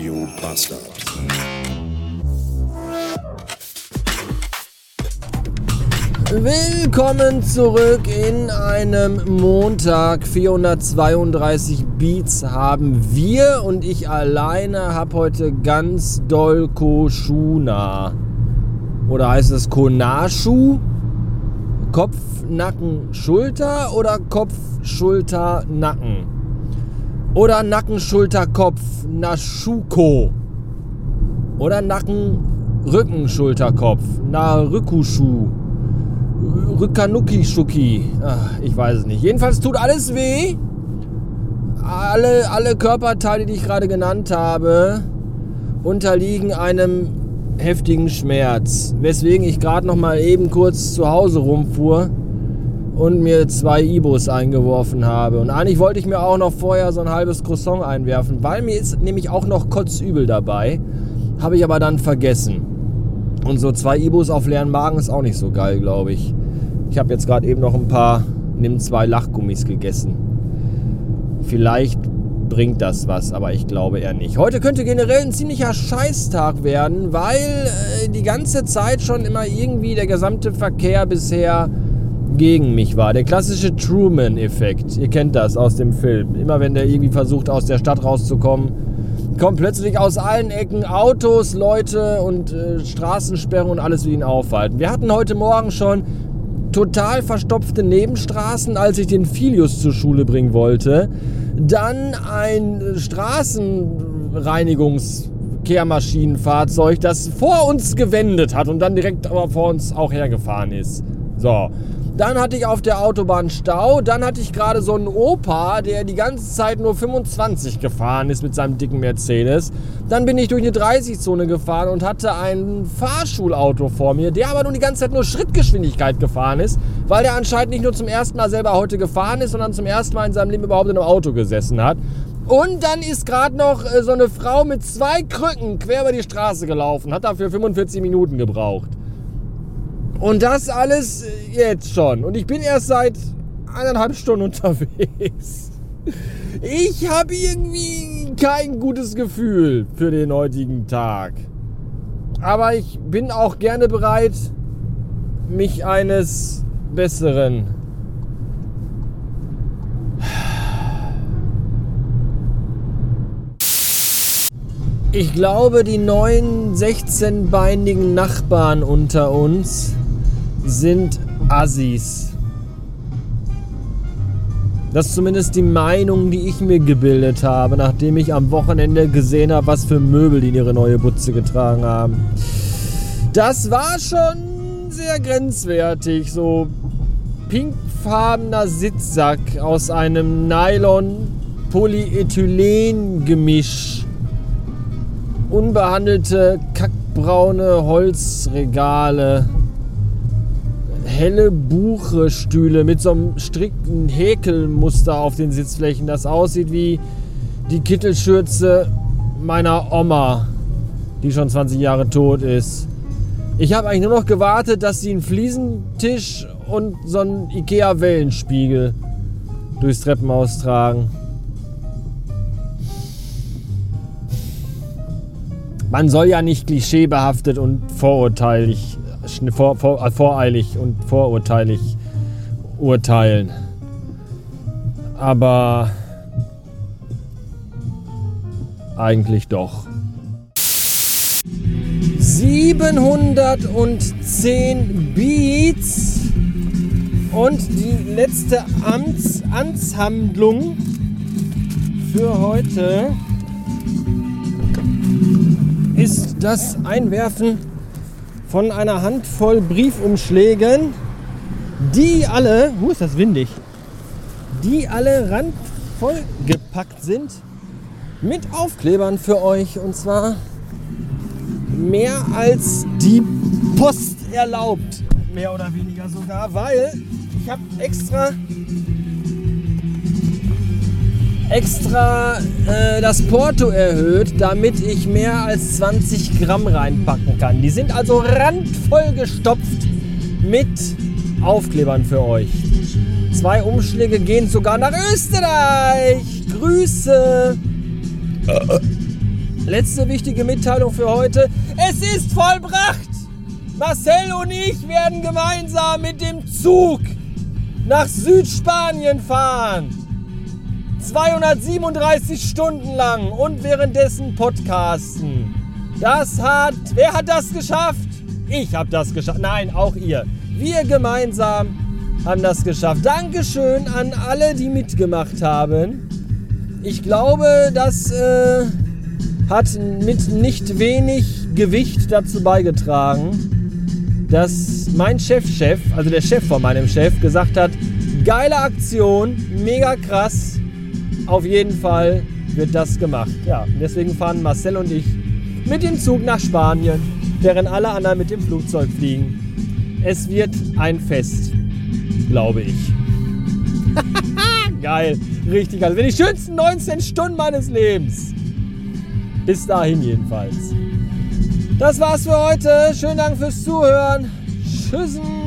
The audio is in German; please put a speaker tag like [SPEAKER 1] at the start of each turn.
[SPEAKER 1] Radio Bastard.
[SPEAKER 2] Willkommen zurück in einem Montag. 432 Beats haben wir und ich alleine habe heute ganz doll Koshuna. Oder heißt es Konashu? Kopf, Nacken, Schulter oder Kopf, Schulter, Nacken? Oder Nacken, Schulter, Kopf, Nashuko? Oder Nacken, Rücken, Schulter, Kopf, Narukushu? Rückanuki Schuki. Ach, ich weiß es nicht. Jedenfalls tut alles weh. Alle, alle Körperteile, die ich gerade genannt habe, unterliegen einem heftigen Schmerz. Weswegen ich gerade noch mal eben kurz zu Hause rumfuhr und mir zwei Ibos eingeworfen habe. Und eigentlich wollte ich mir auch noch vorher so ein halbes Croissant einwerfen, weil mir ist nämlich auch noch kotzübel dabei. Habe ich aber dann vergessen. Und so zwei Ibos auf leeren Magen ist auch nicht so geil, glaube ich. Ich habe jetzt gerade eben noch ein paar Nimm zwei Lachgummis gegessen. Vielleicht bringt das was, aber ich glaube eher nicht. Heute könnte generell ein ziemlicher Scheißtag werden, weil äh, die ganze Zeit schon immer irgendwie der gesamte Verkehr bisher gegen mich war. Der klassische Truman-Effekt. Ihr kennt das aus dem Film. Immer wenn der irgendwie versucht, aus der Stadt rauszukommen, kommen plötzlich aus allen Ecken Autos, Leute und äh, Straßensperren und alles wie ihn aufhalten. Wir hatten heute Morgen schon total verstopfte Nebenstraßen, als ich den Filius zur Schule bringen wollte. Dann ein Straßenreinigungskehrmaschinenfahrzeug, das vor uns gewendet hat und dann direkt aber vor uns auch hergefahren ist. So. Dann hatte ich auf der Autobahn Stau. Dann hatte ich gerade so einen Opa, der die ganze Zeit nur 25 gefahren ist mit seinem dicken Mercedes. Dann bin ich durch eine 30-Zone gefahren und hatte ein Fahrschulauto vor mir, der aber nur die ganze Zeit nur Schrittgeschwindigkeit gefahren ist, weil der anscheinend nicht nur zum ersten Mal selber heute gefahren ist, sondern zum ersten Mal in seinem Leben überhaupt in einem Auto gesessen hat. Und dann ist gerade noch äh, so eine Frau mit zwei Krücken quer über die Straße gelaufen, hat dafür 45 Minuten gebraucht. Und das alles jetzt schon. Und ich bin erst seit eineinhalb Stunden unterwegs. Ich habe irgendwie kein gutes Gefühl für den heutigen Tag. Aber ich bin auch gerne bereit, mich eines Besseren Ich glaube, die neuen 16-beinigen Nachbarn unter uns sind Assis. Das ist zumindest die Meinung, die ich mir gebildet habe, nachdem ich am Wochenende gesehen habe, was für Möbel die in ihre neue Butze getragen haben. Das war schon sehr grenzwertig. So pinkfarbener Sitzsack aus einem Nylon-Polyethylen-Gemisch. Unbehandelte kackbraune Holzregale helle Buchestühle mit so einem strikten Häkelmuster auf den Sitzflächen, das aussieht wie die Kittelschürze meiner Oma, die schon 20 Jahre tot ist. Ich habe eigentlich nur noch gewartet, dass sie einen Fliesentisch und so einen Ikea-Wellenspiegel durchs Treppenhaus tragen. Man soll ja nicht klischeebehaftet und vorurteilig vor, vor, äh, voreilig und vorurteilig urteilen. Aber eigentlich doch. 710 Beats und die letzte Amts Amtshandlung für heute ist das Einwerfen von einer Handvoll Briefumschlägen, die alle, wo ist das windig, die alle randvoll gepackt sind mit Aufklebern für euch. Und zwar mehr als die Post erlaubt, mehr oder weniger sogar, weil ich habe extra extra äh, das Porto erhöht, damit ich mehr als 20 Gramm reinpacken kann. Die sind also randvoll gestopft mit Aufklebern für euch. Zwei Umschläge gehen sogar nach Österreich. Grüße. Letzte wichtige Mitteilung für heute. Es ist vollbracht! Marcel und ich werden gemeinsam mit dem Zug nach Südspanien fahren. 237 Stunden lang und währenddessen podcasten. Das hat, wer hat das geschafft? Ich habe das geschafft. Nein, auch ihr. Wir gemeinsam haben das geschafft. Dankeschön an alle, die mitgemacht haben. Ich glaube, das äh, hat mit nicht wenig Gewicht dazu beigetragen, dass mein Chefchef, -Chef, also der Chef von meinem Chef, gesagt hat, geile Aktion, mega krass, auf jeden Fall wird das gemacht. Ja, deswegen fahren Marcel und ich mit dem Zug nach Spanien, während alle anderen mit dem Flugzeug fliegen. Es wird ein Fest, glaube ich. geil, richtig geil. Das sind die schönsten 19 Stunden meines Lebens. Bis dahin jedenfalls. Das war's für heute. Schönen Dank fürs Zuhören. Tschüssen.